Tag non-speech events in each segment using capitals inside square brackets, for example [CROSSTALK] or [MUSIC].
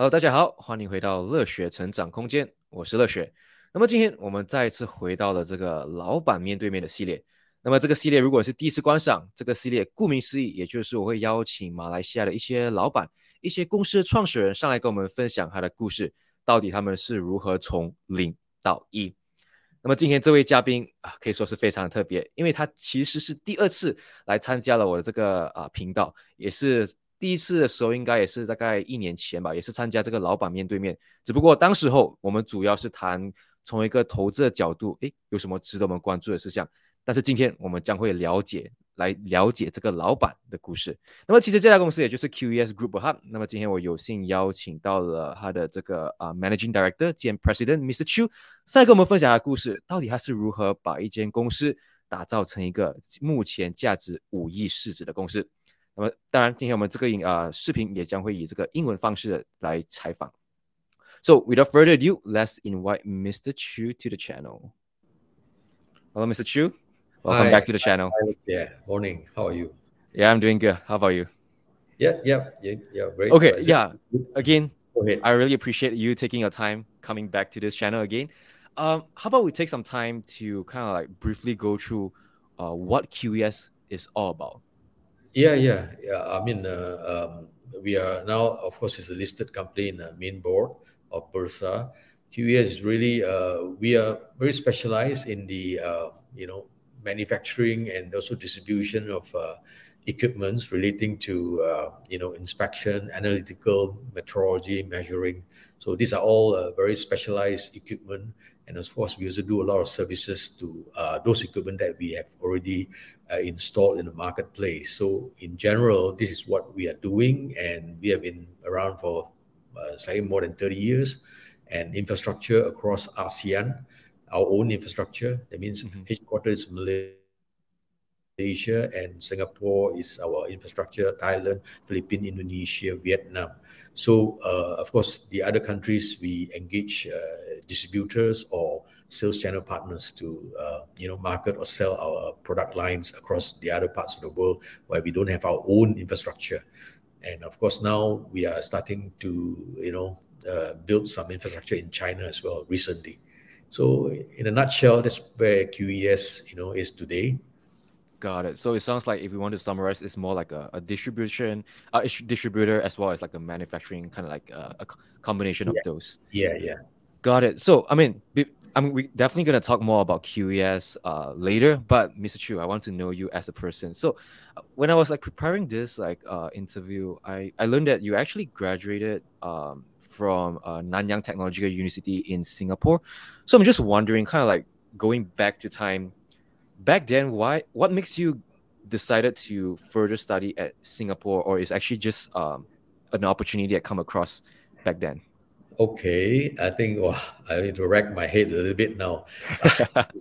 Hello，大家好，欢迎回到乐学成长空间，我是乐学。那么今天我们再一次回到了这个老板面对面的系列。那么这个系列如果是第一次观赏，这个系列顾名思义，也就是我会邀请马来西亚的一些老板、一些公司的创始人上来跟我们分享他的故事，到底他们是如何从零到一。那么今天这位嘉宾啊，可以说是非常特别，因为他其实是第二次来参加了我的这个啊频道，也是。第一次的时候应该也是大概一年前吧，也是参加这个老板面对面，只不过当时候我们主要是谈从一个投资的角度，诶，有什么值得我们关注的事项。但是今天我们将会了解来了解这个老板的故事。那么其实这家公司也就是 QES Group 哈。那么今天我有幸邀请到了他的这个啊 Managing Director 兼 President Mr. Chu，上来跟我们分享他的故事，到底他是如何把一间公司打造成一个目前价值五亿市值的公司。那么，当然，今天我们这个影啊视频也将会以这个英文方式来采访。So without further ado, let's invite Mr. Chew to the channel. Hello, Mr. Chew. Welcome Hi. back to the channel. Hi. Yeah, morning. How are you? Yeah, I'm doing good. How about you? Yeah, yeah, yeah, yeah. Great. Okay, pleasure. yeah. Again. I really appreciate you taking your time coming back to this channel again. Um, how about we take some time to kind of like briefly go through uh, what QES is all about? Yeah, yeah, yeah. I mean, uh, um, we are now, of course, it's a listed company in the main board of Bursa. QES is really, uh, we are very specialized in the, uh, you know, manufacturing and also distribution of equipments relating to, uh, you know, inspection, analytical, metrology, measuring. So these are all uh, very specialized equipment. And of course, we also do a lot of services to uh, those equipment that we have already uh, installed in the marketplace. So in general, this is what we are doing, and we have been around for uh, slightly more than 30 years. And infrastructure across ASEAN, our own infrastructure. That means Mhm. headquarters Malaysia and Singapore is our infrastructure. Thailand, Philippines, Indonesia, Vietnam. So uh, of course, the other countries we engage uh, distributors or sales channel partners to uh, you know market or sell our product lines across the other parts of the world where we don't have our own infrastructure. And of course now we are starting to you know build some infrastructure in china as well recently. So in a nutshell that's where qes you know is today Got it. So it sounds like if we want to summarize, it's more like a, a distribution, is- distributor as well as like a manufacturing kind of like a combination of those. yeah yeah Got it. So I mean, I mean, we definitely gonna talk more about QES uh, later. But Mr. Chew, I want to know you as a person. So uh, when I was like preparing this like uh, interview, I I learned that you actually graduated um, from uh, Nanyang Technological University in Singapore. So I'm just wondering, kind of like going back to time, back then, why what makes you decided to further study at Singapore, or is actually just um, an opportunity that come across back then? okay i think well, i need to rack my head a little bit now [LAUGHS]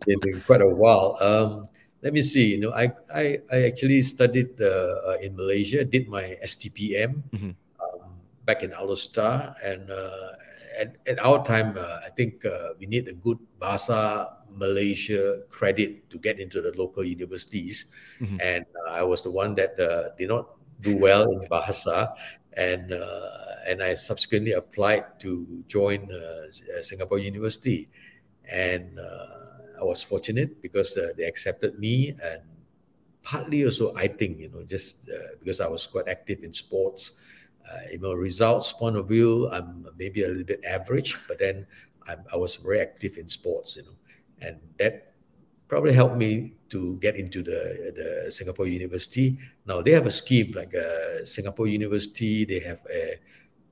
it's been quite a while. Um, let me see. You know, I I, I actually studied uh, uh, in Malaysia, did my STPM Mhm. um, back in Alor Star, and uh, at, at our time, uh, I think uh, we need a good Bahasa Malaysia credit to get into the local universities, Mhm. and uh, I was the one that uh, did not do well in Bahasa, and uh, and I subsequently applied to join Singapore University and uh, I was fortunate because uh, they accepted me, and partly also I think you know just uh, because I was quite active in sports. Uh, you know, results point of view, I'm maybe a little bit average, but then I'm, I was very active in sports, you know, and that probably helped me to get into the the Singapore University. Now they have a scheme like uh, Singapore University. They have a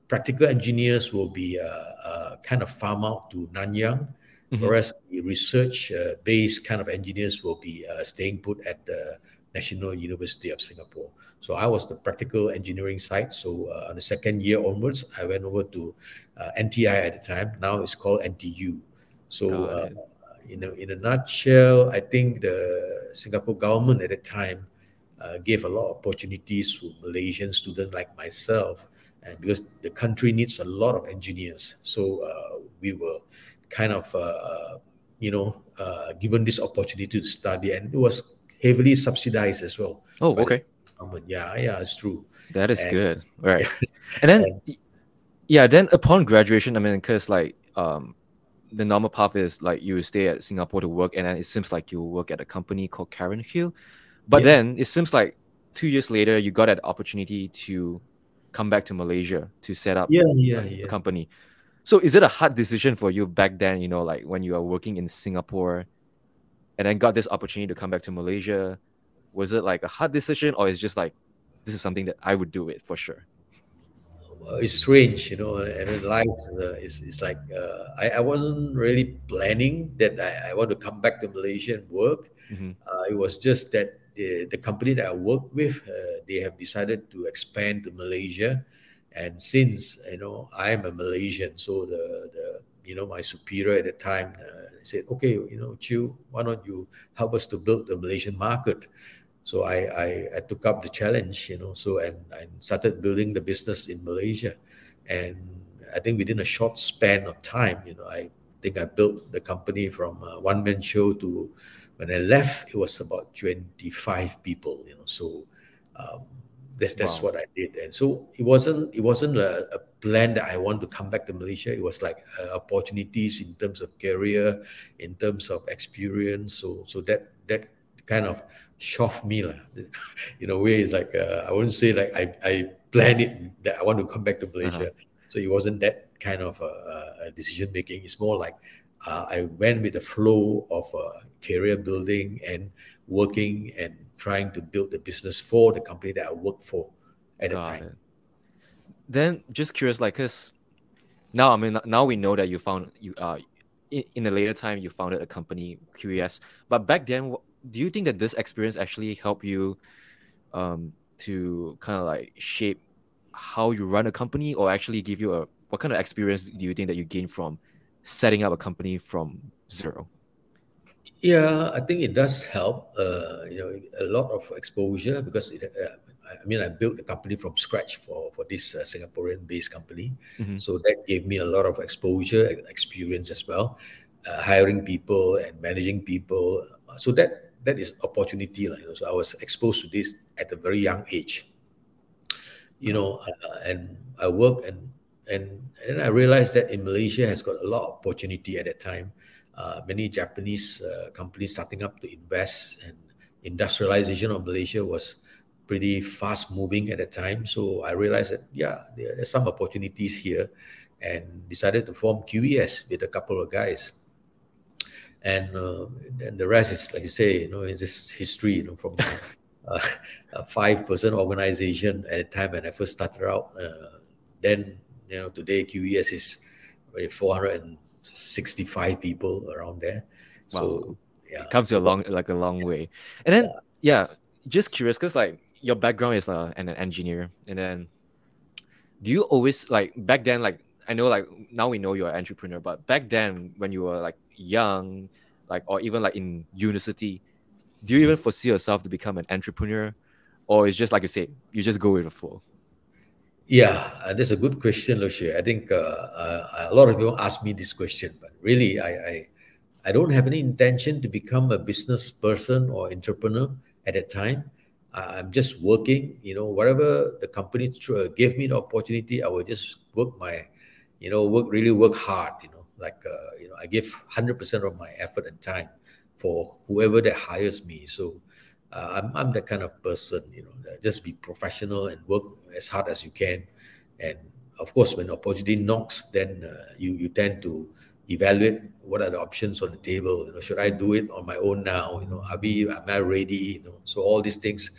practical engineers will be uh, uh, kind of farm out to Nanyang, Mhm. whereas the research uh, based kind of engineers will be uh, staying put at the National University of Singapore. So I was the practical engineering side. So uh, on the second year onwards, I went over to uh, NTI at the time. Now it's called NTU. So Got uh, in a, in a nutshell, I think the Singapore government at the time uh, gave a lot of opportunities to Malaysian students like myself, and because the country needs a lot of engineers, so uh, we were kind of uh, you know uh, given this opportunity to study, and it was heavily subsidized as well. Oh, okay. Yeah, yeah, it's true. That is And- good. Right. [LAUGHS] And then, y- Yeah, then upon graduation, I mean, because like um, the normal path is like you stay at Singapore to work, and then it seems like you work at a company called Karen Hill. But yeah. then it seems like two years later, you got an opportunity to come back to Malaysia to set up yeah, yeah, yeah. a company. So is it a hard decision for you back then, you know, like when you are working in Singapore and then got this opportunity to come back to Malaysia? Was it like a hard decision or is just like this is something that I would do it for sure? it's strange, you know, and life uh, is, is like uh, I, I wasn't really planning that I, I want to come back to Malaysia and work. Mm-hmm. Uh, it was just that the, the company that I work with, uh, they have decided to expand to Malaysia. And since, you know, I'm a Malaysian, so the, the you know, my superior at the time uh, said, okay, you know, Chew, why don't you help us to build the Malaysian market? So I, I, I took up the challenge, you know, so and I started building the business in Malaysia. And I think within a short span of time, you know, I think I built the company from one man show to when I left, it was about 25 people, you know. So um, that's that's wow. what I did. And so it wasn't it wasn't a, a, plan that I want to come back to Malaysia. It was like uh, opportunities in terms of career, in terms of experience. So so that that kind of shoved me lah. [LAUGHS] in a way, it's like uh, I wouldn't say like I I planned it that I want to come back to Malaysia. Uh-huh. So it wasn't that kind of a, a decision making. It's more like uh, I went with the flow of uh, career building and working and trying to build the business for the company that I work for at Got the time. It. Then, just curious, like, cause now I mean, now we know that you found you uh in, in a later time you founded a company QES, but back then, do you think that this experience actually helped you um to kind of like shape how you run a company, or actually give you a what kind of experience do you think that you gain from setting up a company from zero? Yeah, I think it does help. Uh, you know, a lot of exposure because it, uh, I mean, I built the company from scratch for for this uh, Singaporean-based company, mm-hmm. so that gave me a lot of exposure and experience as well, uh, hiring people and managing people. So that that is opportunity, like, you know, So I was exposed to this at a very young age. You know, uh, and I work and and and I realized that in Malaysia has got a lot of opportunity at that time many Japanese uh, companies starting up to invest, and industrialization of Malaysia was pretty fast moving at the time. So I realized that yeah, there, there's some opportunities here, and decided to form QES with a couple of guys. And uh, and the rest is like you say, you know, it's just history. You know, from [LAUGHS] uh, a five-person organization at the time when I first started out. Uh, then you know, today QES is 400 65 people around there. Wow. So yeah, it comes a long like a long way. And then yeah, yeah just curious because like your background is uh, an engineer, and then do you always like back then like I know like now we know you're an entrepreneur, but back then when you were like young, like or even like in university, do you even foresee yourself to become an entrepreneur, or is just like you say, you just go with the flow? Yeah, uh, that's a good question, Leslie. I think uh, uh, a lot of people ask me this question, but really, I, I, I don't have any intention to become a business person or entrepreneur at that time. I'm just working. You know, whatever the company uh, gave me the opportunity, I will just work my, you know, work really work hard. You know, like uh, you know, I give hundred percent of my effort and time for whoever that hires me. So uh, I'm, I'm that kind of person, you know, just be professional and work as hard as you can. And of course, when opportunity knocks, then uh, you, you tend to evaluate what are the options on the table. You know, should I do it on my own now? You know, are we, am I ready? You know, so all these things,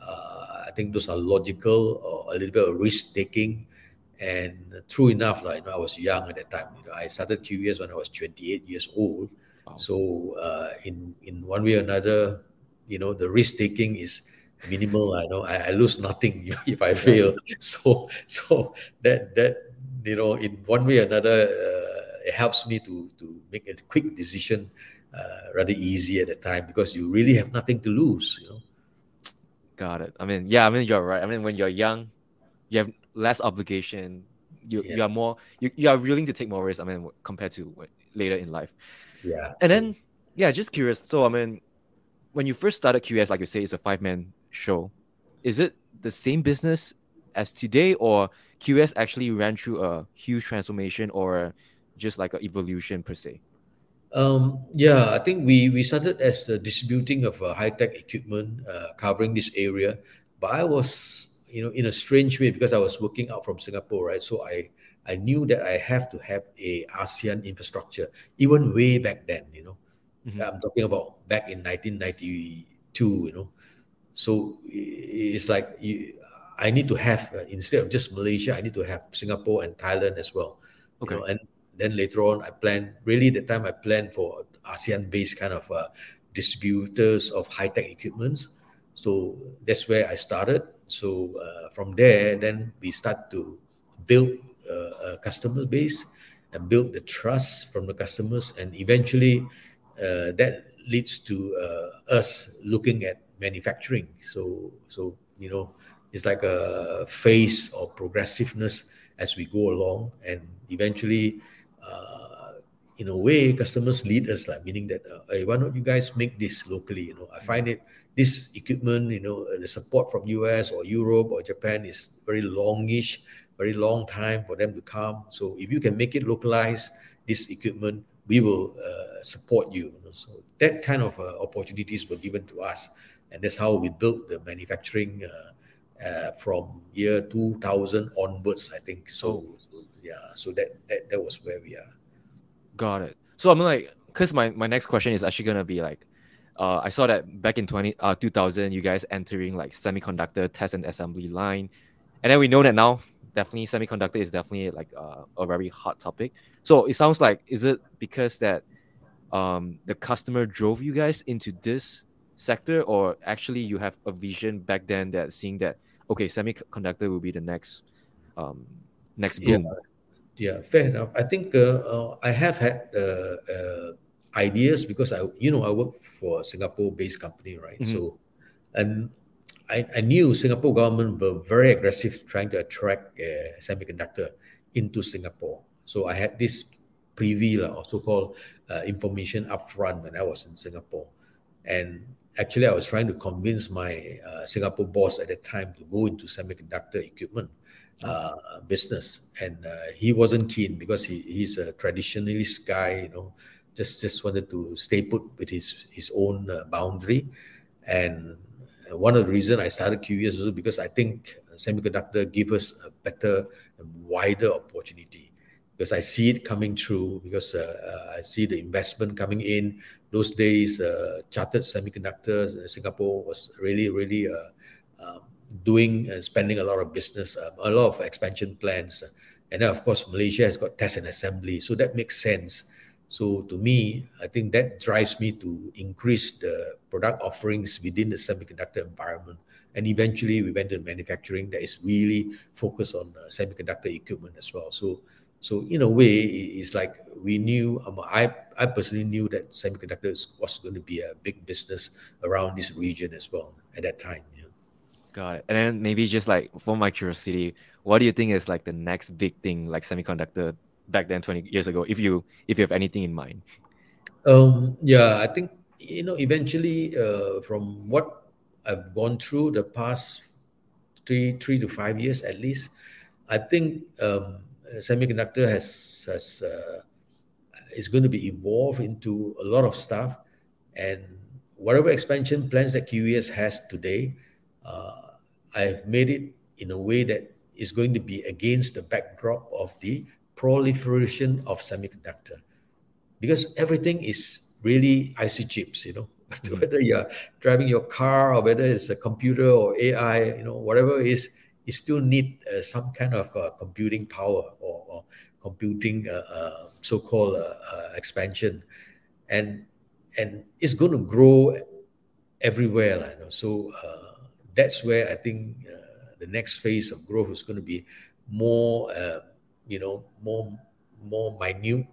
uh, I think those are logical or a little bit of risk taking. And true enough, like, you know, I was young at that time. You know, I started QES when I was 28 years old. Wow. So uh, in in one way or another, you know the risk taking is minimal i know I, I, lose nothing [LAUGHS] if i fail. So so that that you know in one way or another uh, it helps me to to make a quick decision uh, rather easy at the time because you really have nothing to lose you know? Got it. I mean yeah i mean you're right. I mean when you're young you have less obligation. You, yeah. you are more you, you are willing to take more risks i mean compared to later in life. Yeah. And then yeah just curious. So i mean when you first started QES, like you say, it's a five man show. Is it the same business as today, or QS actually ran through a huge transformation or just like an evolution per se? Um, yeah, I think we we started as uh, distributing of uh, high tech equipment uh, covering this area, but I was you know in a strange way because I was working out from Singapore, right? So I I knew that I have to have a ASEAN infrastructure even way back then. You know, mm-hmm. I'm talking about back in 1992. You know, so it's like you, I need to have uh, instead of just Malaysia, I need to have Singapore and Thailand as well. Okay. You know, and then later on, I plan. really the time I plan for ASEAN-based kind of uh, distributors of high-tech equipments. So that's where I started. So uh, from there, then we start to build uh, a customer base and build the trust from the customers. And eventually uh, that leads to uh, us looking at manufacturing. So, so, you know, it's like a phase of progressiveness as we go along and eventually in a way, customers lead us, like meaning that, uh, hey, why don't you guys make this locally? You know, I find it this equipment, you know, the support from US or Europe or Japan is very longish, very long time for them to come. So if you can make it localized, this equipment, we will uh, support you. you know? So that kind of uh, opportunities were given to us, and that's how we built the manufacturing. Uh, uh, from year 2000 onwards, I think. So, so yeah, so that, that that was where we are. Got it. So I'm like, because my, my next question is actually gonna be like, uh, I saw that back in 20 uh 2000, you guys entering like semiconductor test and assembly line, and then we know that now definitely semiconductor is definitely like uh, a very hot topic. So it sounds like is it because that um the customer drove you guys into this sector, or actually you have a vision back then that seeing that okay, semiconductor will be the next um next boom. Yeah yeah, fair enough. I think uh, uh, I have had uh, uh, ideas because I, you know, I work for a Singapore-based company, right? Mm-hmm. So, and I, I knew Singapore government were very aggressive trying to attract uh, semiconductor into Singapore. So I had this preview, or so-called uh, information upfront when I was in Singapore, and actually I was trying to convince my Singapore boss at the time to go into semiconductor equipment uh, business, and uh, he wasn't keen because he, he's a traditionalist guy. You know, just just wanted to stay put with his his own uh, boundary. And one of the reasons I started QES was because I think semiconductor give us a better and wider opportunity because I see it coming through because uh, uh, I see the investment coming in. Those days, uh, chartered semiconductors in Singapore was really, really um, doing and spending a lot of business, um, a lot of expansion plans. And then, of course, Malaysia has got test and assembly. So that makes sense. So to me, I think that drives me to increase the product offerings within the semiconductor environment. And eventually we went to manufacturing that is really focused on uh, semiconductor equipment as well. So, so in a way, it's like we knew, um, I, I personally knew that semiconductors was going to be a big business around this region as well at that time. Got it. And then maybe just like for my curiosity, what do you think is like the next big thing like semiconductor back then 20 years ago if you if you have anything in mind? Um yeah, I think you know eventually uh, from what I've gone through the past three three to five years at least, I think um, semiconductor has has uh, is going to be evolved into a lot of stuff, and whatever expansion plans that QES has today, uh, I've made it in a way that is going to be against the backdrop of the proliferation of semiconductor. Because everything is really IC chips, you know, mm-hmm. [LAUGHS] whether you're driving your car or whether it's a computer or AI, you know, whatever it is, you still need uh, some kind of uh, computing power or, or computing uh, uh so-called uh, expansion, and and it's going to grow everywhere, you know. So that's where I think the next phase of growth is going to be more, you know, more more minute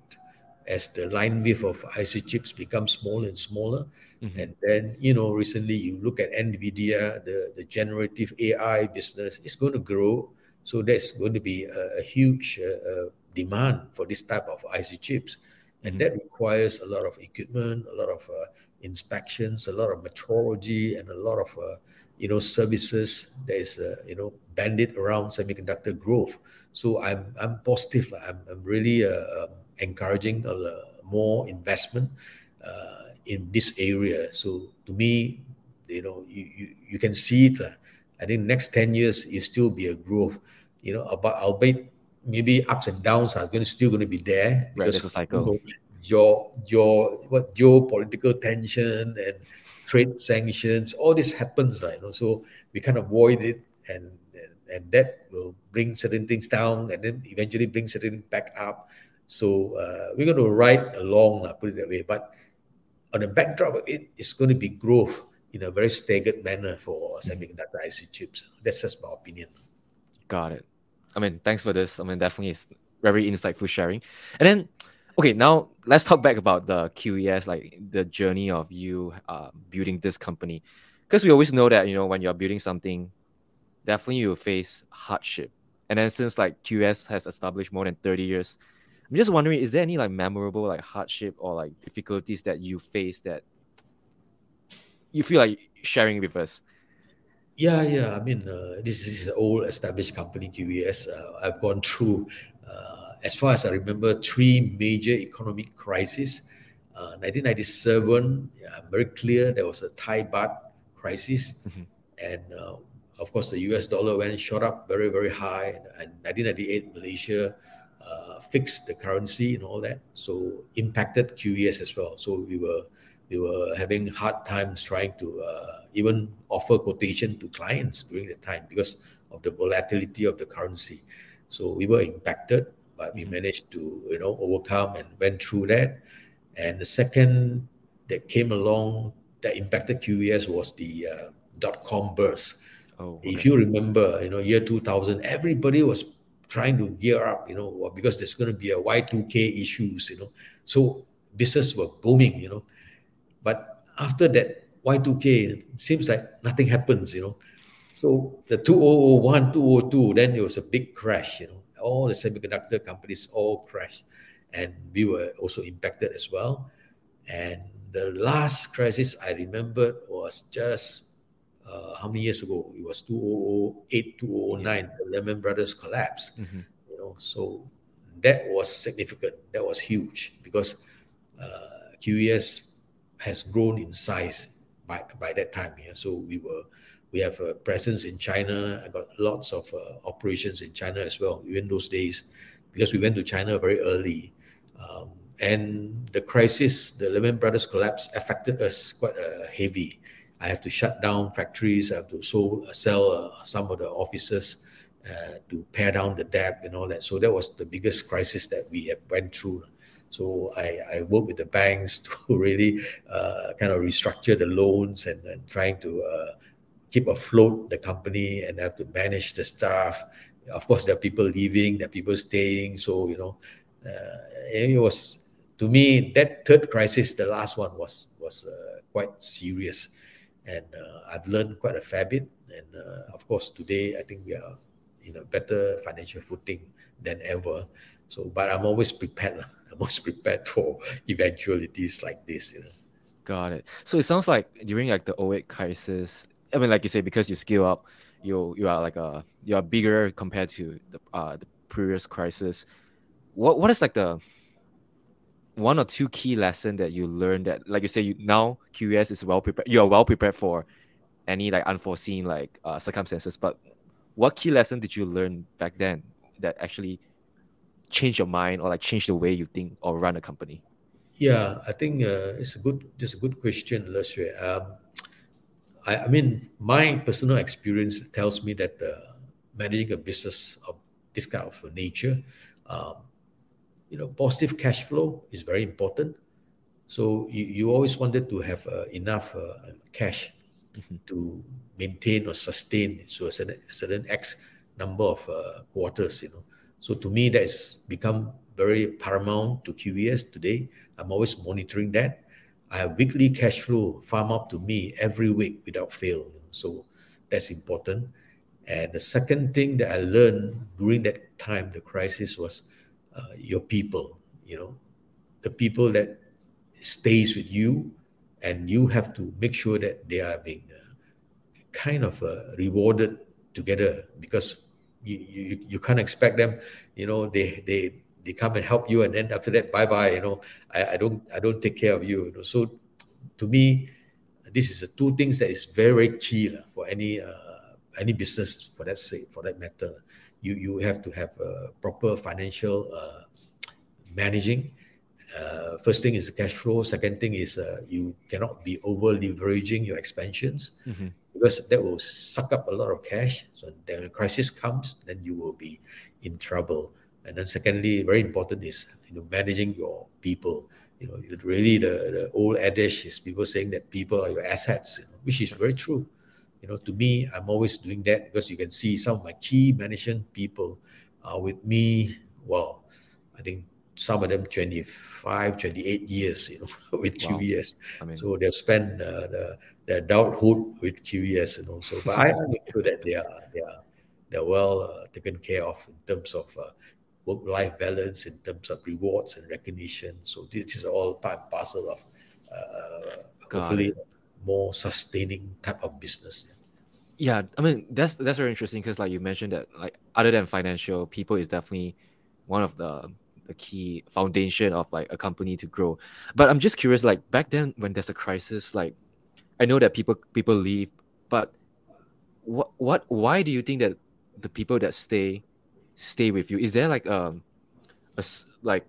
as the line width of IC chips becomes smaller and smaller. Mm-hmm. And then, you know, recently you look at NVIDIA, the, the generative AI business is going to grow. So there's going to be a, a huge uh, uh, demand for this type of IC chips. And mm-hmm. that requires a lot of equipment, a lot of uh, inspections, a lot of metrology, and a lot of uh, you know, services that is, uh, you know, banded around semiconductor growth. So I'm I'm positive. I'm I'm really uh, um, encouraging uh, more investment uh, in this area. So to me, you know, you you, you can see it. I think next ten years it still be a growth. You know, about albeit maybe ups and downs are going to still going to be there because right, a cycle. Your your what geopolitical tension and trade sanctions, all this happens, right? You know, so we kind of avoid it, and, and and that will bring certain things down, and then eventually bring certain back up. So uh, we're going to ride along, uh, put it that way. But on the backdrop of it, it's going to be growth in a very staggered manner for mm-hmm. semiconductor IC chips. That's just my opinion. Got it. I mean, thanks for this. I mean, definitely it's very insightful sharing. And then okay now let's talk back about the qes like the journey of you uh, building this company because we always know that you know when you're building something definitely you face hardship and then since like qs has established more than 30 years i'm just wondering is there any like memorable like hardship or like difficulties that you face that you feel like sharing with us yeah yeah i mean uh, this is an old established company qes uh, i've gone through uh, as far as I remember, three major economic crises. Uh, 1997, yeah, I'm very clear there was a Thai baht crisis, mm-hmm. and uh, of course the U.S. dollar went shot up very very high. And 1998, Malaysia uh, fixed the currency and all that, so impacted QES as well. So we were we were having hard times trying to uh, even offer quotation to clients during the time because of the volatility of the currency. So we were impacted but we managed to you know overcome and went through that. And the second that came along that impacted QES was the uh, dot com burst. Oh, okay. If you remember, you know, year 2000, everybody was trying to gear up, you know, because there's going to be a Y2K issues, you know. So business were booming, you know. But after that Y2K, seems like nothing happens, you know. So the 2001, 2002, then there was a big crash, you know all the semiconductor companies all crashed, and we were also impacted as well. And the last crisis I remember was just uh, how many years ago? It was 2008, 2009, the Lehman Brothers collapse. Mm-hmm. You know, so that was significant. That was huge because uh, QES has grown in size by by that time. Yeah, so we were we have a presence in China. I got lots of uh, operations in China as well, even those days, because we went to China very early. Um, and the crisis, the Lehman Brothers collapse, affected us quite uh, heavy. I have to shut down factories. I have to uh, sell uh, some of the offices uh, to pare down the debt and all that. So that was the biggest crisis that we have went through. So I, I work with the banks [LAUGHS] to really kind of restructure the loans and, and trying to keep afloat the company and have to manage the staff. Of course, there are people leaving, there are people staying. So you know, uh, it was to me that third crisis, the last one was was uh, quite serious, and uh, I've learned quite a fair bit. And uh, of course, today I think we are in a better financial footing than ever. So, but I'm always prepared. [LAUGHS] I'm always prepared for eventualities like this. You know. Got it. So it sounds like during like the 08 crisis, I mean, like you say, because you scale up, you you are like a you are bigger compared to the uh the previous crisis. What what is like the one or two key lesson that you learned that, like you say, you now QES is well prepared. You are well prepared for any like unforeseen like uh, circumstances. But what key lesson did you learn back then that actually changed your mind or like changed the way you think or run a company? Yeah, I think uh, it's a good, just a good question, Leslie. Um, I, I mean, my personal experience tells me that uh, managing a business of this kind of nature, um, you know, positive cash flow is very important. So you, you always wanted to have uh, enough uh, cash mm-hmm. to maintain or sustain so a certain, a certain X number of uh, quarters, you know. So to me, that has become very paramount to QES today. I'm always monitoring that. I have weekly cash flow farm up to me every week without fail. So that's important. And the second thing that I learned during that time, the crisis, was uh, your people. You know, the people that stays with you, and you have to make sure that they are being uh, kind of uh, rewarded together because you, you you can't expect them you know they they they come and help you and then after that bye bye you know I, I don't i don't take care of you, you know? so to me this is the two things that is very, very key for any uh, any business for that sake for that matter you you have to have a proper financial uh, managing uh, first thing is cash flow second thing is uh, you cannot be over leveraging your expansions mm-hmm because that will suck up a lot of cash. So then when a crisis comes, then you will be in trouble. And then secondly, very important is you know managing your people. You know, really the, the old adage is people saying that people are your assets, you know, which is very true. You know, to me, I'm always doing that because you can see some of my key management people are with me. Well, I think some of them 25, 28 years, you know, [LAUGHS] with wow. QES. I mean, so they've spent uh, the the adulthood with QES and also. But I [LAUGHS] make sure that they are they are they're well uh, taken care of in terms of uh, work-life balance, in terms of rewards and recognition. So this is all part and parcel of uh, hopefully more sustaining type of business. Yeah, I mean that's that's very interesting because like you mentioned that like other than financial, people is definitely one of the the key foundation of like a company to grow. But I'm just curious, like back then when there's a crisis, like I know that people people leave, but what what why do you think that the people that stay stay with you? Is there like um a like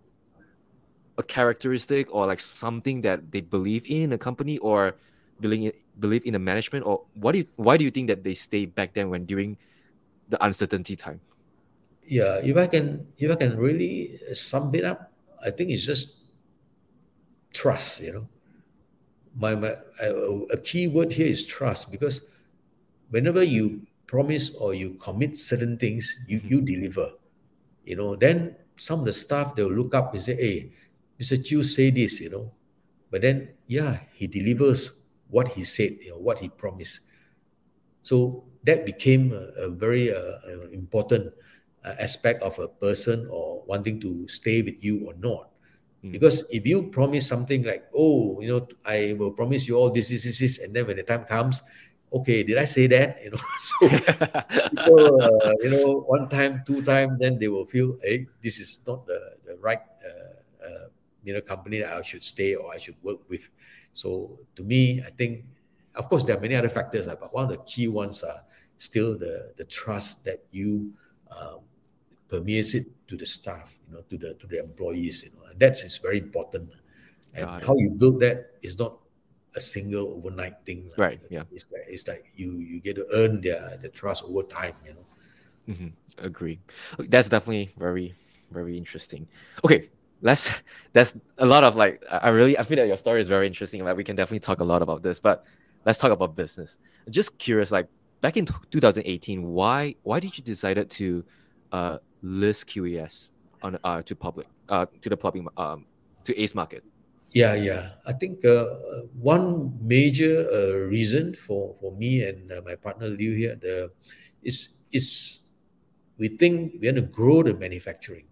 a characteristic or like something that they believe in a company or believe believe in the management or what do you why do you think that they stay back then when during the uncertainty time? Yeah, if I can if I can really sum it up, I think it's just trust, you know my, my a key word here is trust because whenever you promise or you commit certain things, you, you mm-hmm. deliver. You know, then some of the staff they'll look up and say, Hey, Mr. Chew say this, you know. But then yeah, he delivers what he said, you know, what he promised. So that became a, a very uh, important uh, aspect of a person or wanting to stay with you or not. Mm. Because if you promise something like, oh, you know, I will promise you all this, this, this, this, and then when the time comes, okay, did I say that? You know, [LAUGHS] so people, uh, you know, one time, two time, then they will feel, hey, this is not the, the right, uh, uh, you know, company that I should stay or I should work with. So to me, I think, of course, there are many other factors, uh, but one of the key ones are still the the trust that you um, permeates it to the staff, you know, to the to the employees, you know, and that is very important. And how you build that is not a single overnight thing. Right. Yeah. It's like it's like you you get to earn their the trust over time. You know. Mm-hmm. Agree. That's definitely very very interesting. Okay, let's. That's a lot of like. I really I feel that your story is very interesting. Like we can definitely talk a lot about this, but let's talk about business. Just curious, like back in 2018, why why did you decided to uh, list QES on uh, to public uh, to the public um, to Ace market? Yeah, yeah. I think uh, one major uh, reason for, for me and uh, my partner Liu here the is is we think we want to grow the manufacturing.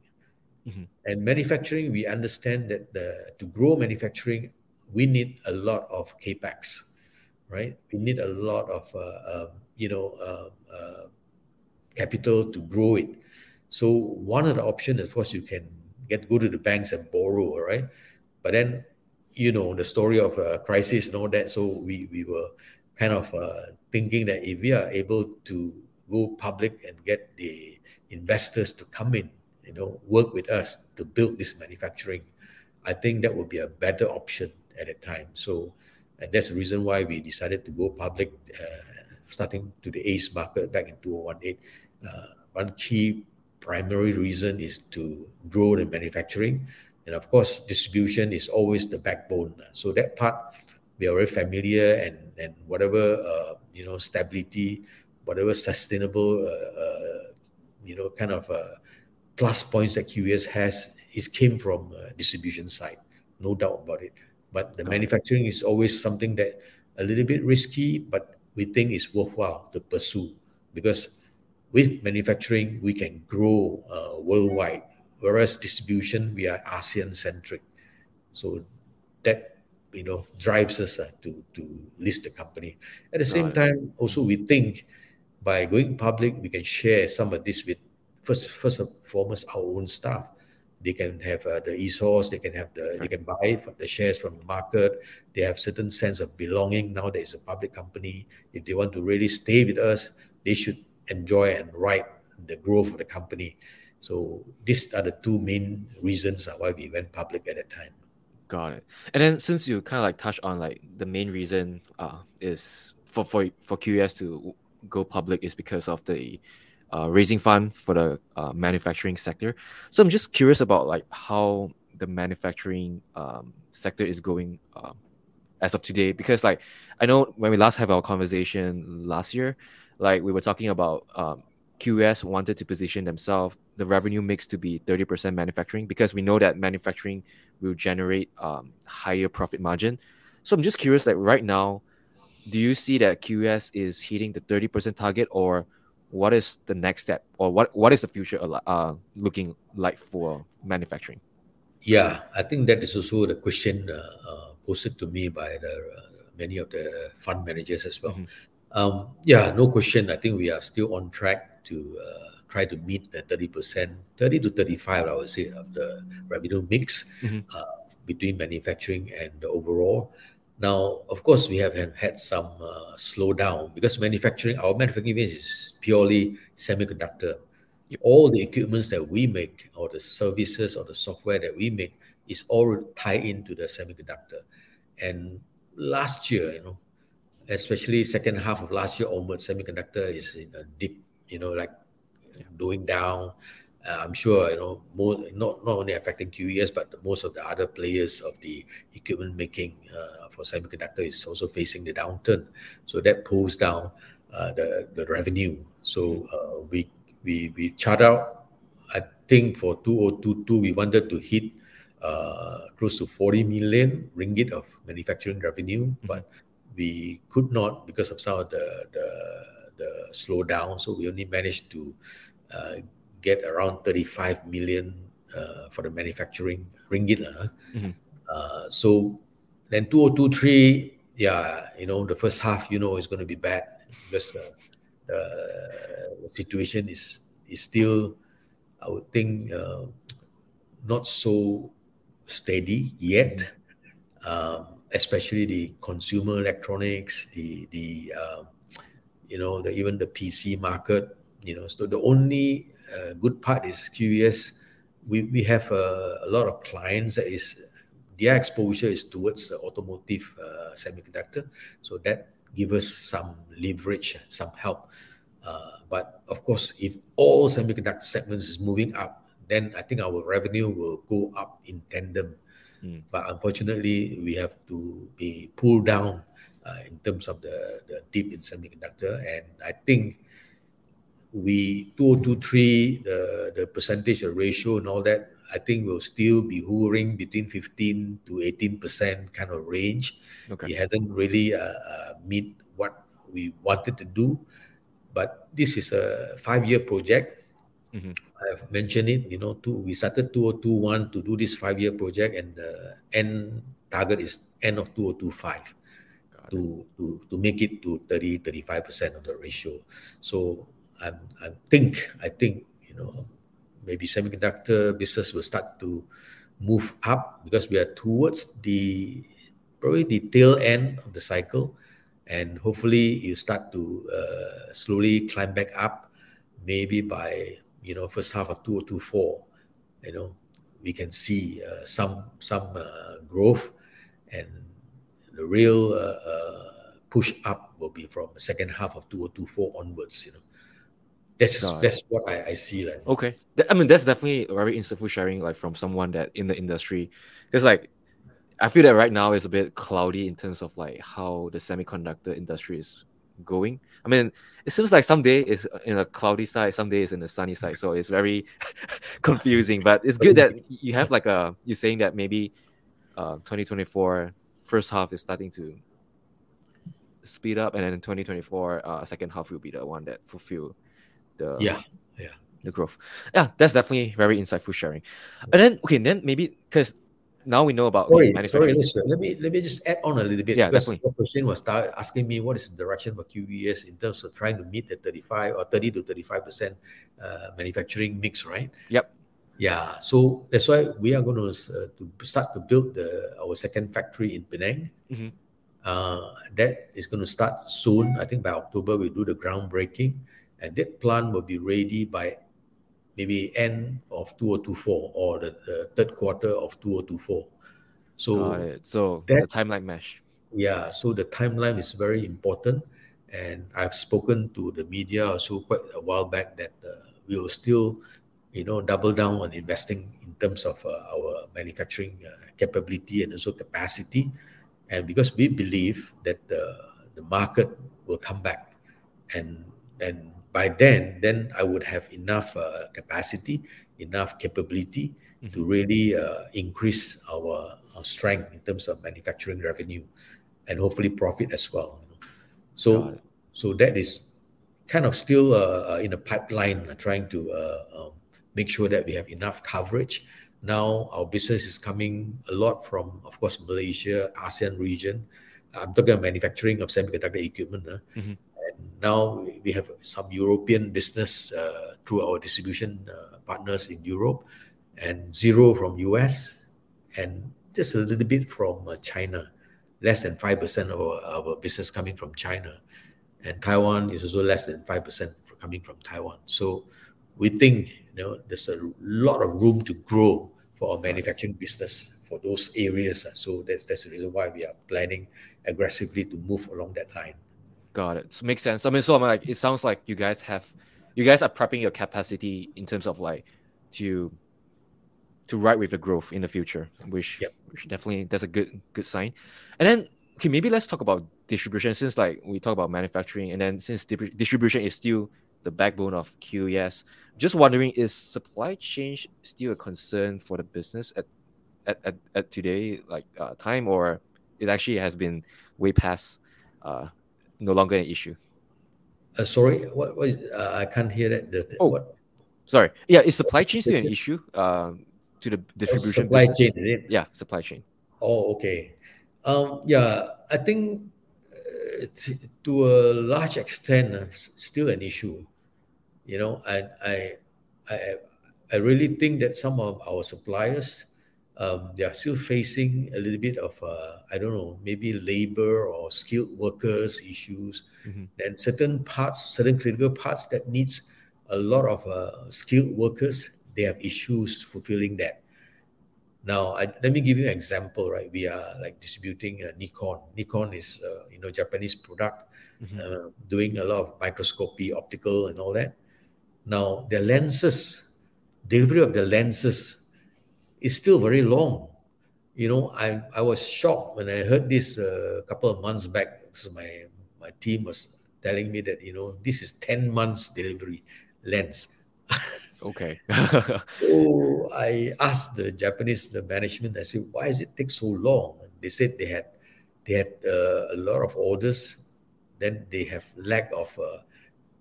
Mm-hmm. And manufacturing, we understand that the, to grow manufacturing, we need a lot of capex, right? We need a lot of uh, um, you know um, uh, capital to grow it. So one of the options, of course, you can get go to the banks and borrow, right? But then, you know, the story of a crisis and all that. So we we were kind of uh, thinking that if we are able to go public and get the investors to come in, you know, work with us to build this manufacturing, I think that would be a better option at that time. So, and that's the reason why we decided to go public, uh, starting to the ACE market back in 2018. Uh, one key primary reason is to grow the manufacturing. And of course, distribution is always the backbone. So that part, we are very familiar and, and whatever, uh, you know, stability, whatever sustainable, uh, uh, you know, kind of uh, plus points that QES has, is came from distribution side, no doubt about it. But the manufacturing is always something that a little bit risky, but we think is worthwhile to pursue because with manufacturing, we can grow uh, worldwide, whereas distribution, we are ASEAN centric. So that you know drives us uh, to to list the company. At the same time, also we think by going public, we can share some of this with first first and foremost our own staff. They can have uh, the resource they can have the they can buy the shares from the market. They have certain sense of belonging now that it's a public company. If they want to really stay with us, they should enjoy and ride the growth of the company. So these are the two main reasons why we went public at that time. Got it. And then since you kind of like touched on like the main reason uh, is for for for QES to go public is because of the uh, raising fund for the uh, manufacturing sector. So I'm just curious about like how the manufacturing um, sector is going uh, as of today because like I know when we last have our conversation last year, like we were talking about um, QS wanted to position themselves the revenue mix to be 30% manufacturing because we know that manufacturing will generate um, higher profit margin. So I'm just curious, like right now, do you see that QS is hitting the 30% target or what is the next step or what what is the future uh, looking like for manufacturing yeah i think that is also the question uh, uh, posted to me by the uh, many of the fund managers as well mm-hmm. um, yeah no question i think we are still on track to uh, try to meet the 30% 30 to 35 i would say of the revenue mix mm-hmm. Uh, between manufacturing and the overall now, of course, we have had some uh, slowdown because manufacturing, our manufacturing base is purely semiconductor. All the equipments that we make, or the services, or the software that we make, is all tied into the semiconductor. And last year, you know, especially second half of last year onwards, semiconductor is in a deep, you know, like yeah. going down. Uh, I'm sure you know more not not only affecting QES but most of the other players of the equipment making uh, for semiconductor is also facing the downturn. So that pulls down uh, the the revenue. So uh, we we we chart out. I think for 2022 we wanted to hit uh, close to 40 million ringgit of manufacturing revenue, mm-hmm. but we could not because of some of the the, the slowdown. So we only managed to uh, get around 35 million uh, for the manufacturing ringgit. Uh, mm-hmm. uh, so then 2023, yeah, you know, the first half, you know, is going to be bad because uh, the situation is is still, I would think, uh, not so steady yet. Um, especially the consumer electronics, the the uh, you know the even the PC market. You know, so the only uh, good part is QES. We, we have a, a, lot of clients that is their exposure is towards the automotive uh, semiconductor, so that give us some leverage, some help. Uh, but of course, if all semiconductor segments is moving up, then I think our revenue will go up in tandem. Mm. But unfortunately, we have to be pulled down uh, in terms of the, the dip in semiconductor. And I think we 2023 the the percentage the ratio and all that i think will still be hovering between 15 to 18 percent kind of range okay. it hasn't really uh, uh, meet what we wanted to do but this is a five year project mm-hmm. i've mentioned it you know two, we started 2021 to do this five year project and the end target is end of 2025 to, to, to make it to 30 35 percent of the ratio so I, I think I think you know maybe semiconductor business will start to move up because we are towards the probably the tail end of the cycle, and hopefully you start to uh, slowly climb back up. Maybe by you know first half of 2024, you know we can see uh, some some uh, growth, and the real uh, uh, push up will be from the second half of 2024 onwards. You know. That's that's what I, I see like. Okay, I mean that's definitely very insightful sharing like from someone that in the industry, because like I feel that right now is a bit cloudy in terms of like how the semiconductor industry is going. I mean, it seems like some day is in a cloudy side, some days in the sunny side, so it's very [LAUGHS] confusing. But it's good that you have like a you're saying that maybe uh 2024 first half is starting to speed up, and then in 2024 uh second half will be the one that fulfill the yeah yeah the growth. Yeah, that's definitely very insightful sharing. And then okay, then maybe because now we know about sorry, manufacturing. sorry, listen, let me let me just add on a little bit Yeah, because definitely. was start asking me what is the direction for QES in terms of trying to meet the 35 or 30 to 35 percent uh, manufacturing mix, right? Yep. Yeah, so that's why we are going to uh, to start to build the our second factory in Penang. Mhm. Uh, that is going to start soon. I think by October we do the groundbreaking, and that plant will be ready by maybe end of 2024 or the, the third quarter of 2024. So Got it. So that- the timeline mesh. yeah, so the timeline is very important, and I've spoken to the media also quite a while back that uh, we will still, you know, double down on investing in terms of uh, our manufacturing uh, capability and also capacity, and because we believe that the the market will come back, and and by then, then I would have enough uh, capacity, enough capability to really uh, increase our, our strength in terms of manufacturing revenue and hopefully profit as well. you know. So, so that is kind of still uh, uh, in a pipeline, uh, trying to uh, um, make sure that we have enough coverage. Now our business is coming a lot from, of course, Malaysia, ASEAN region. I'm talking about manufacturing of semiconductor equipment. Mhm. Now we- have some European business uh, through our distribution uh, partners in Europe, and zero from US, and just a little bit from uh, China. Less than five percent of our, our business coming from China, and Taiwan is also less than five percent coming from Taiwan. So we think you know there's a lot of room to grow for our manufacturing business for those areas. So that's that's the reason why we are planning aggressively to move along that line. Got it. So makes sense. I mean, so I'm like, it sounds like you guys have, you guys are prepping your capacity in terms of like to to ride with the growth in the future, which Yep. which definitely that's a good good sign. And then okay, maybe let's talk about distribution since like we talk about manufacturing, and then since distri- distribution is still the backbone of QES, just wondering is supply chain still a concern for the business at at at, at today like uh, time, or it actually has been way past uh, no longer an issue. Uh, sorry, what? what uh, I can't hear that. The, Oh, what? Sorry. Yeah, is supply chain still an issue um, to the distribution supply business? chain, is it? Yeah, supply chain. Oh, okay. Um, yeah, I think uh, it's, to a large extent, uh, still an issue. You know, and I, I, I really think that some of our suppliers, um, they are still facing a little bit of, uh, I don't know, maybe labor or skilled workers issues. Mhm. Then certain parts, certain critical parts that needs a lot of uh, skilled workers, they have issues fulfilling that. Now, I, let me give you an example, right? We are like distributing uh, Nikon. Nikon is, uh, you know, Japanese product, Mhm. uh, doing a lot of microscopy, optical, and all that. Now, the lenses, delivery of the lenses is still very long. You know, I, I was shocked when I heard this uh, a couple of months back. So my, my team was telling me that, you know, this is 10 months delivery lens. Okay. [LAUGHS] So I asked the Japanese the management. I said, "Why does it take so long?" And They said they had they had uh, a lot of orders. Then they have lack of uh,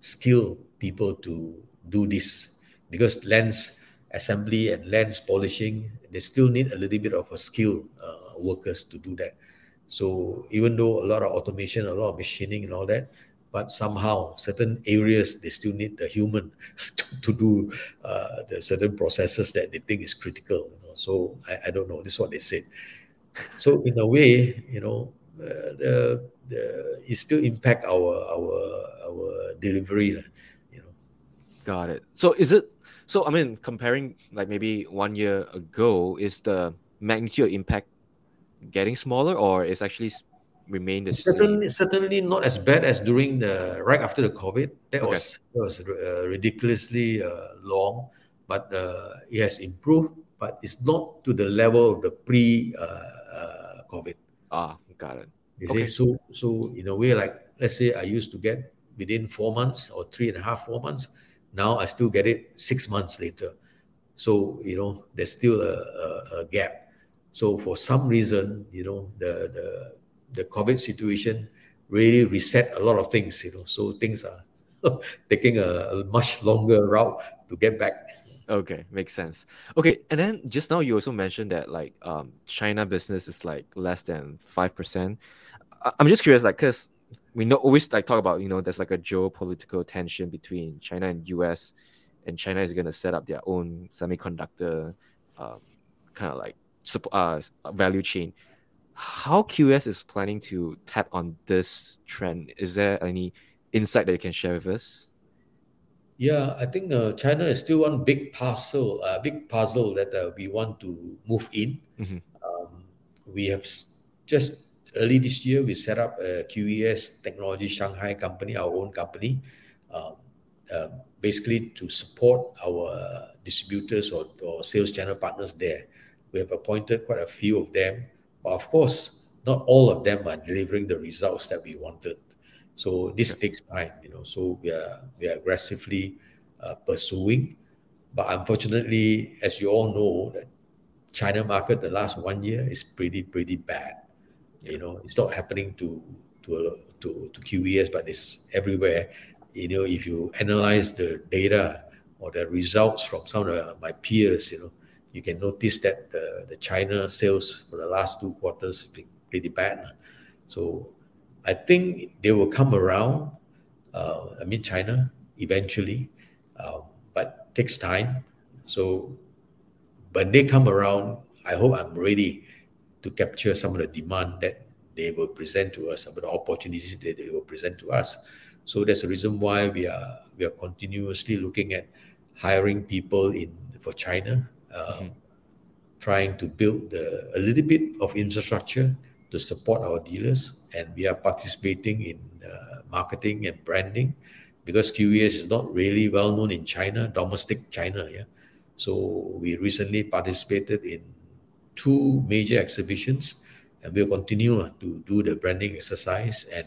skilled people to do this because lens assembly and lens polishing they still need a little bit of a skill uh, workers to do that. So even though a lot of automation, a lot of machining and all that, but somehow certain areas they still need the human [LAUGHS] to, to do uh, the certain processes that they think is critical. You know? So I, I don't know. This is what they said. So in a way, you know, uh, the, the it still impact our our our delivery, you know. Got it. So is it so I mean comparing like maybe one year ago, is the magnitude of impact getting smaller or is actually remain the same? Certainly, certainly not as bad as during the right after the COVID. That Okay. was that was uh, ridiculously uh, long, but uh, it has improved. But it's not to the level of the pre uh, uh, COVID. Ah, got it. You Okay. see, so so in a way, like let's say I used to get within four months or three and a half, four months. Now I still get it six months later. So you know, there's still a, a, a gap. So for some reason, you know, the the the COVID situation really reset a lot of things. You know, so things are [LAUGHS] taking a, a much longer route to get back. Okay, makes sense. Okay, and then just now you also mentioned that like um China business is like less than five percent. I'm just curious, like, cause we know always like talk about you know there's like a geopolitical tension between China and U.S. and China is going to set up their own semiconductor um, kind of like uh, value chain. How QES is planning to tap on this trend? Is there any insight that you can share with us? Yeah, I think uh, China is still one big puzzle, uh, big puzzle that uh, we want to move in. Mm-hmm. Um, we have just early this year we set up a QES Technology Shanghai company, our own company, um, uh, basically to support our distributors or, or sales channel partners there. We have appointed quite a few of them, but of course, not all of them are delivering the results that we wanted. So this takes time, you know. So we are we are aggressively uh, pursuing, but unfortunately, as you all know, that China market the last one year is pretty pretty bad. You know, it's not happening to to to to QES, but it's everywhere. You know, if you analyze the data or the results from some of my peers, you know, you can notice that the, the China sales for the last two quarters have been pretty bad. So I think they will come around. Uh, I mean, China eventually, uh, but takes time. So when they come around, I hope I'm ready to capture some of the demand that they will present to us, some of the opportunities that they will present to us. So that's the reason why we are we are continuously looking at hiring people in for China, uh, mm-hmm. trying to build the, a little bit of infrastructure to support our dealers, and we are participating in uh, marketing and branding because QES is not really well known in China, domestic China. Yeah, so we recently participated in two major exhibitions, and we'll continue uh, to do the branding exercise. And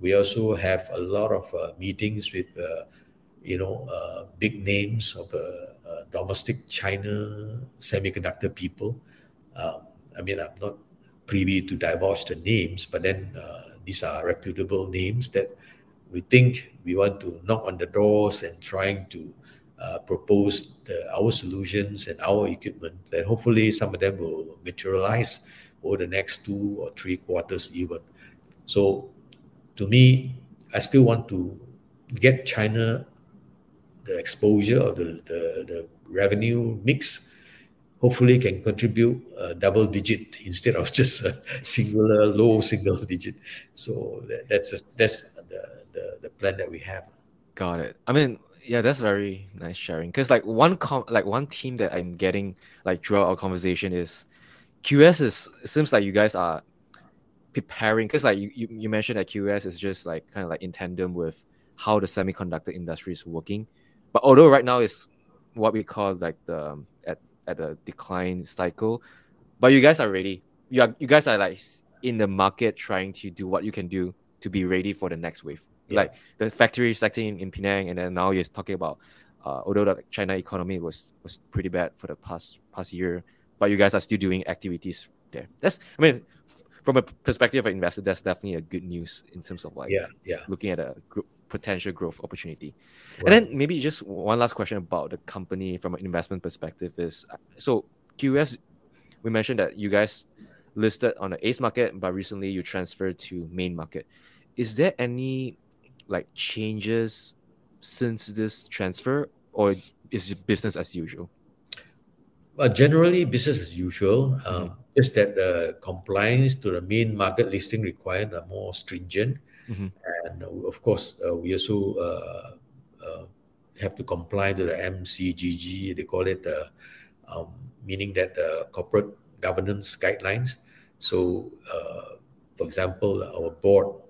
we also have a lot of uh, meetings with, uh, you know, uh, big names of uh, uh, domestic China semiconductor people. Um, I mean, I'm not privy to divulge the names, but then these are reputable names that we think we want to knock on the doors and trying to uh, propose the, our solutions and our equipment. That hopefully some of them will materialize over the next two or three quarters, even. So, to me, I still want to get China the exposure or the, the, the revenue mix hopefully can contribute double digit [LAUGHS] instead of just a singular low single [LAUGHS] digit. So that, that's a, that's the, the the plan that we have. Got it. I mean, yeah, that's very nice sharing. Because like one com like one team that I'm getting like throughout our conversation is QES is seems like you guys are preparing because like you, you, you mentioned that QES is just like kind of like in tandem with how the semiconductor industry is working. But although right now is what we call like the um, at at a decline cycle, but you guys are ready. You are you guys are like in the market trying to do what you can do to be ready for the next wave. Yeah. Like the factory sector in, in Penang, and then now you're talking about uh, although the China economy was was pretty bad for the past past year, but you guys are still doing activities there. That's I mean, from a perspective of an investor, that's definitely a good news in terms of like yeah, yeah. looking at a group potential growth opportunity. Right. And then maybe just one last question about the company from an investment perspective is so QES, we mentioned that you guys listed on the ACE market, but recently you transferred to main market. Is there any like changes since this transfer or is it business as usual? Well, generally business as usual. Um, mm-hmm. Just that the compliance to the main market listing requirement are more stringent. Mm-hmm. And uh, of course, uh, we also uh, have to comply to the MCCG, they call it, um, meaning that the corporate governance guidelines. So, for example, our board,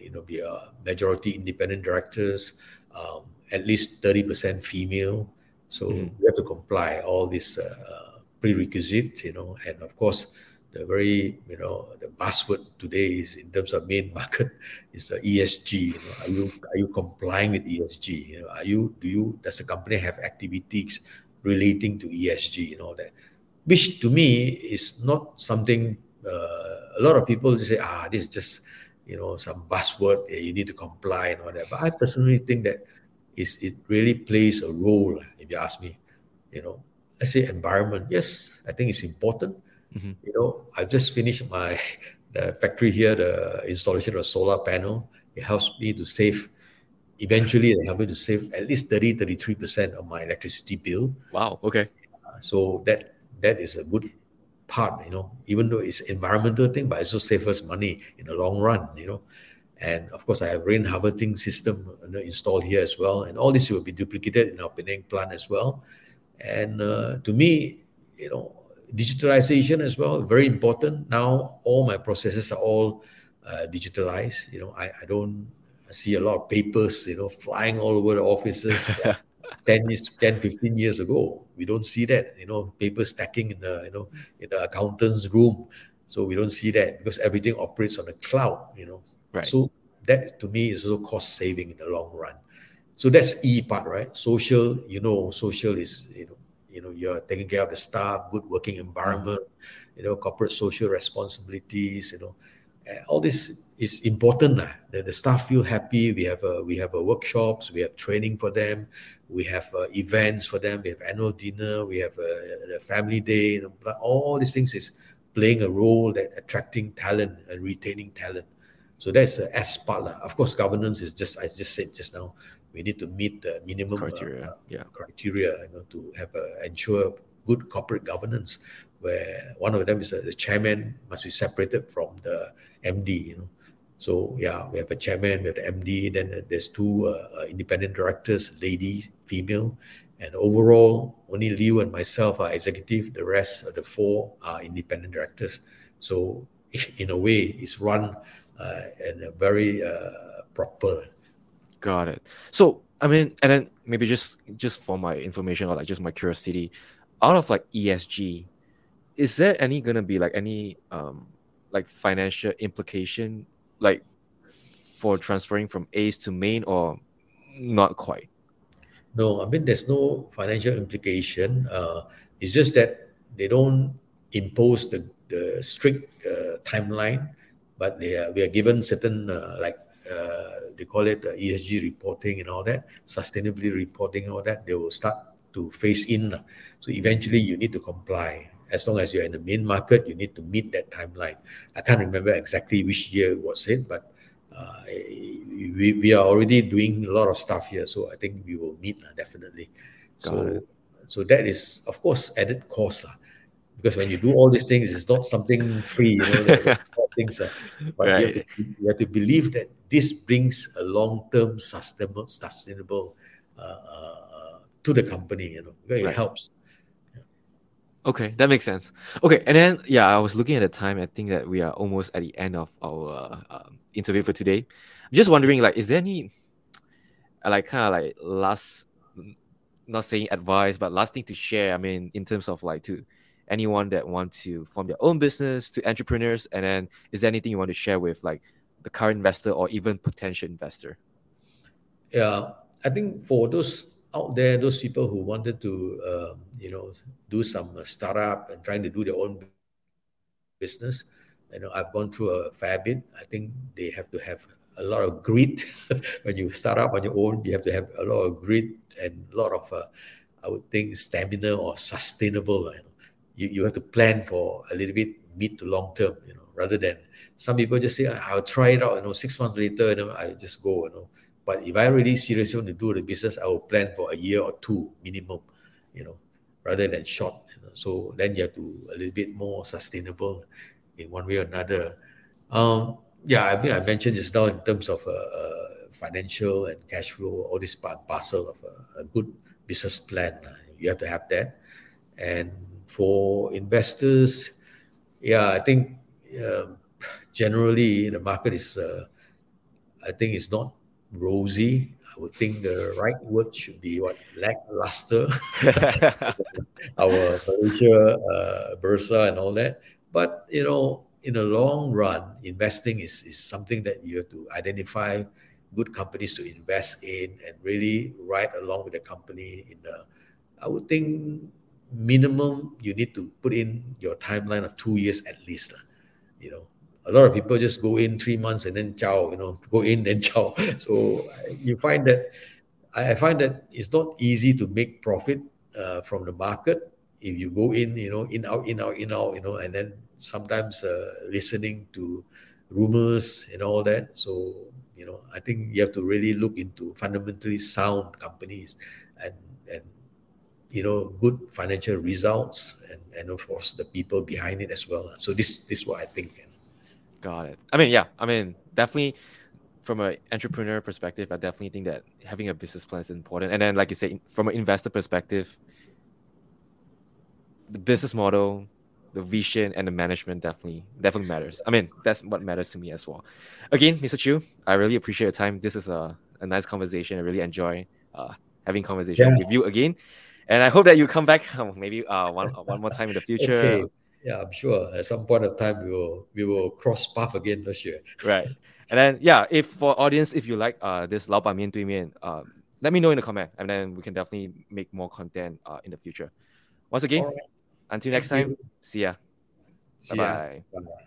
you know, be a majority independent directors, um, at least 30% female. So mm-hmm. we have to comply all these uh, prerequisites, you know, and of course, the very you know the buzzword today is in terms of main [LAUGHS] market is the ESG. You know, are you are you complying with ESG? You know, are you do you does the company have activities relating to ESG and all that? Which to me is not something. Uh, a lot of people say, ah, this is just you know some buzzword. You need to comply and all that. But I personally think that is it really plays a role. If you ask me, You know, let's say environment. Yes, I think it's important. Mm-hmm. You know, I've just finished my [LAUGHS] the factory here, the installation of a solar panel. It helps me to save. Eventually, it helps me to save at least 30, 33 percent of my electricity bill. Wow. Okay. Uh, so that that is a good part. You know, even though it's environmental thing, but it also saves us money in the long run. You know. And of course, I have rain harvesting system installed here as well. And all this will be duplicated in our Penang plant as well. And uh, to me, you know, digitalization as well, very important. Now, all my processes are all uh, digitalized. You know, I, I don't see a lot of papers, you know, flying all over the offices. [LAUGHS] 10 years 10 15 years ago we don't see that you know paper stacking in the you know in the accountant's room so we don't see that because everything operates on the cloud you know Right. So that to me is also cost saving in the long run. So that's E part, right? Social, you know, social is you know, you know, you're taking care of the staff, good working environment, you know, corporate social responsibilities, you know, eh, all this is important now. That the staff feel happy. We have a we have a workshops, we have training for them, we have uh, events for them, we have annual dinner, we have a, a family day. You know, all these things is playing a role that attracting talent and retaining talent. So that's a S part. Lah. Of course, governance is just, I just said just now, we need to meet the minimum criteria, uh, yeah. criteria you know, to have a, ensure good corporate governance, where one of them is uh, the chairman must be separated from the MD, you know. So yeah, we have a chairman, we have the MD, then there's two uh, uh, independent directors, lady, female, and overall, only Liu and myself are executive. The rest of the four are independent directors. So [LAUGHS] in a way, it's run uh, and very uh, proper. Got it. So I mean, and then maybe just just for my information or like just my curiosity, out of like ESG, is there any gonna be like any um like financial implication like for transferring from ACE to main or not quite? No, I mean there's no financial implication. Uh, it's just that they don't impose the the strict uh, timeline but they are, we are given certain uh, like uh, they call it uh, ESG reporting and all that, sustainability reporting all that. They will start to phase in. So eventually, you need to comply. As long as you're in the main market, you need to meet that timeline. I can't remember exactly which year it was it, but uh, we, we are already doing a lot of stuff here. So I think we will meet uh, definitely. Got so it. so that is of course added cost. Uh, because when you do all these things, it's not something free. You know, [LAUGHS] things. Uh, but right. you, have to, you, have to, believe that this brings a long-term sustainable, sustainable uh, uh, to the company. You know, it right. helps. Okay, that makes sense. Okay, and then yeah, I was looking at the time. I think that we are almost at the end of our uh, interview for today. I'm just wondering, like, is there any, like, kind of like last, not saying advice, but last thing to share? I mean, in terms of like to anyone that want to form their own business to entrepreneurs and then is there anything you want to share with like the current investor or even potential investor yeah i think for those out there those people who wanted to um, you know do some uh, startup and trying to do their own business you know i've gone through a fair bit. I think they have to have a lot of grit. [LAUGHS] When you start up on your own you have to have a lot of grit and a lot of uh, i would think stamina or sustainable you know, you, you have to plan for a little bit mid to long term, you know, rather than some people just say, I'll try it out, you know, six months later, you know, I just go, you know. But if I really seriously want to do the business, I will plan for a year or two minimum, you know, rather than short. You know. So then you have to a little bit more sustainable in one way or another. Um, yeah, I mean, I mentioned just now in terms of uh, uh, financial and cash flow, all this part parcel of a, a good business plan. Uh, you have to have that. And for investors, yeah, I think uh, generally the market is, uh, I think it's not rosy. I would think the right word should be what lackluster. [LAUGHS] Our Malaysia, uh, Bursa, and all that. But you know, in the long run, investing is, is something that you have to identify good companies to invest in and really ride along with the company in the I would think minimum you need to put in your timeline of two years at least. You know, a lot of people just go in three months and then chow, you know, go in and [LAUGHS] chow. So you find that I find that it's not easy to make profit uh, from the market. If you go in, you know, in out, in out, in out, you know, and then sometimes uh, listening to rumors and all that. So you know, I think you have to really look into fundamentally sound companies and and you know good financial results and and of course the people behind it as well. So this this is what I think. Got it. I mean, yeah. I mean, definitely from an entrepreneur perspective, I definitely think that having a business plan is important. And then, like you say, from an investor perspective, the business model, the vision, and the management definitely definitely matters. I mean, that's what matters to me as well. Again, Mr. Chew, I really appreciate your time. This is a, a nice conversation. I really enjoy uh, having conversation yeah. with you again. And I hope that you come back um, [LAUGHS] maybe uh, one one more time in the [LAUGHS] future. Okay. Yeah, I'm sure at some point of time we will we will cross path again this [LAUGHS] year. Right. And then yeah, if for audience, if you like uh this Lao Ban Mian Dui Mian, uh, let me know in the comment, and then we can definitely make more content uh in the future. Once again, right. until next time, you. see ya. Bye bye.